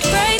You're a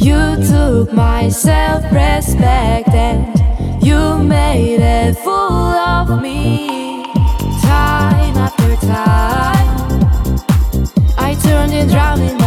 You took my self respect and you made a fool of me. Time after time, I turned it round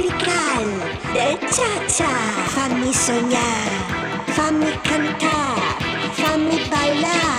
tropical de cha-cha. Fammi sognare, fammi cantare, fammi bailar.